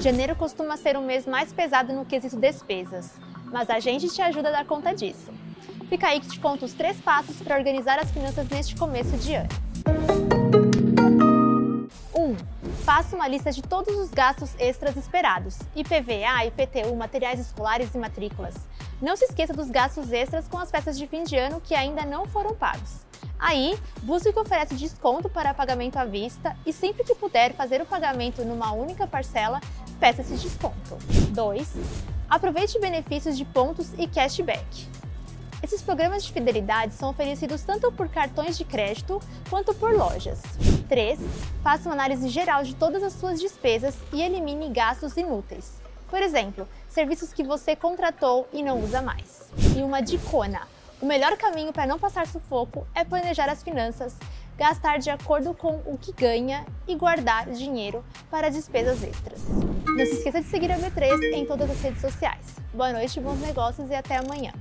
Janeiro costuma ser um mês mais pesado no quesito despesas, mas a gente te ajuda a dar conta disso. Fica aí que te conto os três passos para organizar as finanças neste começo de ano. 1. Um, faça uma lista de todos os gastos extras esperados: IPVA, IPTU, materiais escolares e matrículas. Não se esqueça dos gastos extras com as festas de fim de ano que ainda não foram pagos. Aí, busque o que oferece desconto para pagamento à vista e sempre que puder fazer o pagamento numa única parcela, peça esse desconto. 2. Aproveite benefícios de pontos e cashback. Esses programas de fidelidade são oferecidos tanto por cartões de crédito quanto por lojas. 3. Faça uma análise geral de todas as suas despesas e elimine gastos inúteis. Por exemplo, serviços que você contratou e não usa mais. E uma dicona: o melhor caminho para não passar sufoco é planejar as finanças, gastar de acordo com o que ganha e guardar dinheiro para despesas extras. Não se esqueça de seguir a B3 em todas as redes sociais. Boa noite, bons negócios e até amanhã.